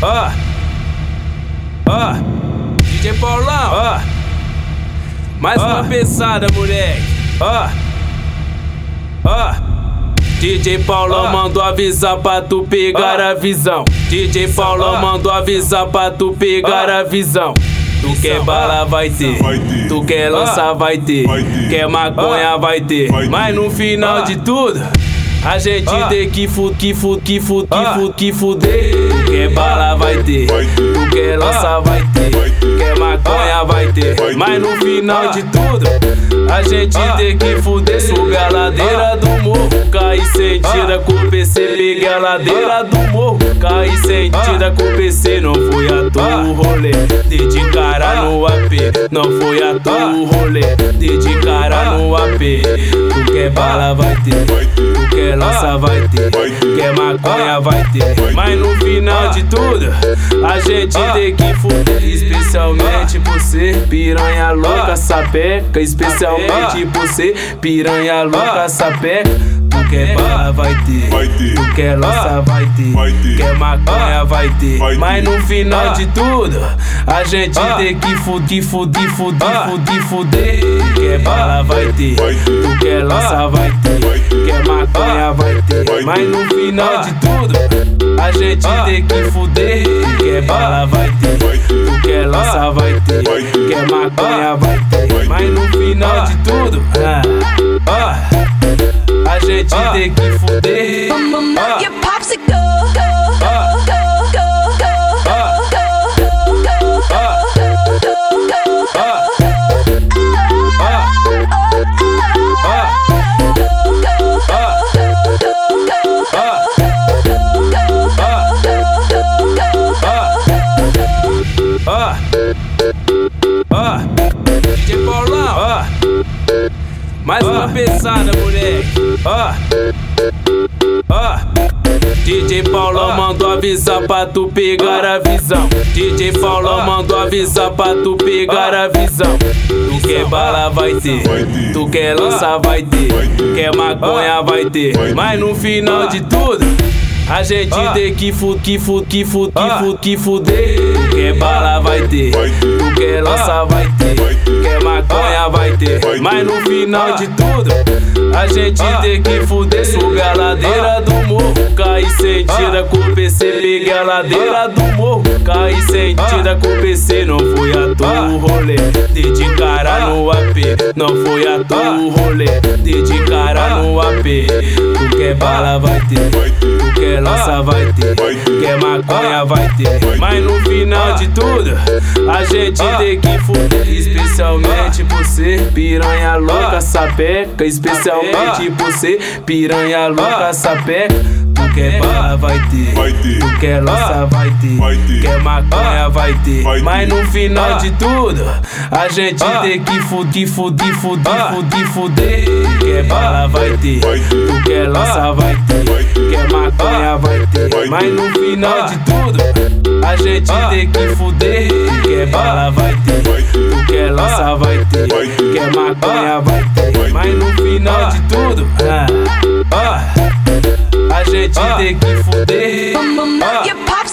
Ó, ó, DJ Paulão, ó. Mais uma pesada, moleque. Ó, ó. DJ Paulão mandou avisar pra tu pegar a visão. DJ Paulão mandou avisar pra tu pegar a visão. Tu quer bala, vai ter. Vai ter. Tu quer lança, vai ter. Vai ter. Quer maconha, vai ter. Vai ter. Mas no final de tudo, a gente tem que fu, que fu, que fu, que fu, que fuder. Tu quer bala, vai ter. Tu quer lança, vai ter. Quer maconha, vai ter. Vai ter. Mas no final de tudo, a gente tem que fuder. Suga a ladeira do morro, cair sentida com o PC. Peguei a ladeira do morro, cair sentida com o PC. Não foi à toa o rolê, de de cara no AP. Não foi à toa o rolê, de cara no AP. Quer bala, vai ter. Quer lança, vai ter. Vai ter. Quer maconha, vai ter. Mas no final de tudo, a gente tem que fuder. Especialmente por ser piranha louca, sapeca. Especialmente por ser piranha louca, sapeca. Quer bala, vai ter. Vai ter. Quer lança, vai ter. Vai ter. Quer maconha, vai ter. Vai ter. Mas no final de tudo, a gente tem que fuder, fuder, fuder, fuder, fuder. Quer bala, vai ter. Vai ter. Tu quer lança, vai ter. Vai ter. Quer maconha, vai ter. Mas no final de tudo, a gente tem que fuder. Quer bala, vai ter. Vai ter. Tu quer lança, vai ter. Vai ter. Quer maconha, vai ter. Vai ter. Mas no ah, tem que fuder. Ah, Your popsicle. Mais uma pesada, moleque. Ó, ó. DJ Paulão mandou avisar pra tu pegar a visão. DJ Paulão mandou avisar pra tu pegar a visão. Tu quer bala, vai ter. Tu quer lança, vai ter. Quer maconha, vai ter. Mas no final de tudo. A gente tem que fu, que fu, que fu, que fu, que fuder. Quer bala, vai ter. Tu quer lança, vai ter. Quer maconha. Vai ter. Mas no final de tudo, a gente tem que fuder. Suga a ladeira do morro, cair sentida com o PC. Peguei a ladeira do morro, cair sentida com o PC. Não foi à toa o rolê, de de cara no AP. Não foi à toa o rolê, de de cara no AP. Quer bala, vai ter. Quer lança, vai ter. Quer maconha, vai ter. Mas no final de tudo, a gente tem que fuder. Especialmente por piranha louca, sapeca. Especialmente por piranha louca, sapeca. Tu quer bala, vai ter. Vai ter. Tu quer lança, vai ter. Vai ter. Quer maconha, vai ter. Vai ter. Mas no final de tudo, a gente tem que fuder, fuder, fuder, fuder, fuder. Tu quer bala, vai ter. Vai ter. Tu quer lança, vai ter. Vai ter. Quer maconha, vai ter. Vai Mas ter. no final de tudo, a gente tem que fuder. Tu quer bala, vai ter. Vai ter. Tu quer lança, vai ter. Vai ter. Quer maconha, vai ter. Vai ter. Mas no final de tudo, ah, ah, a gente tem que fuder. Your popsicle.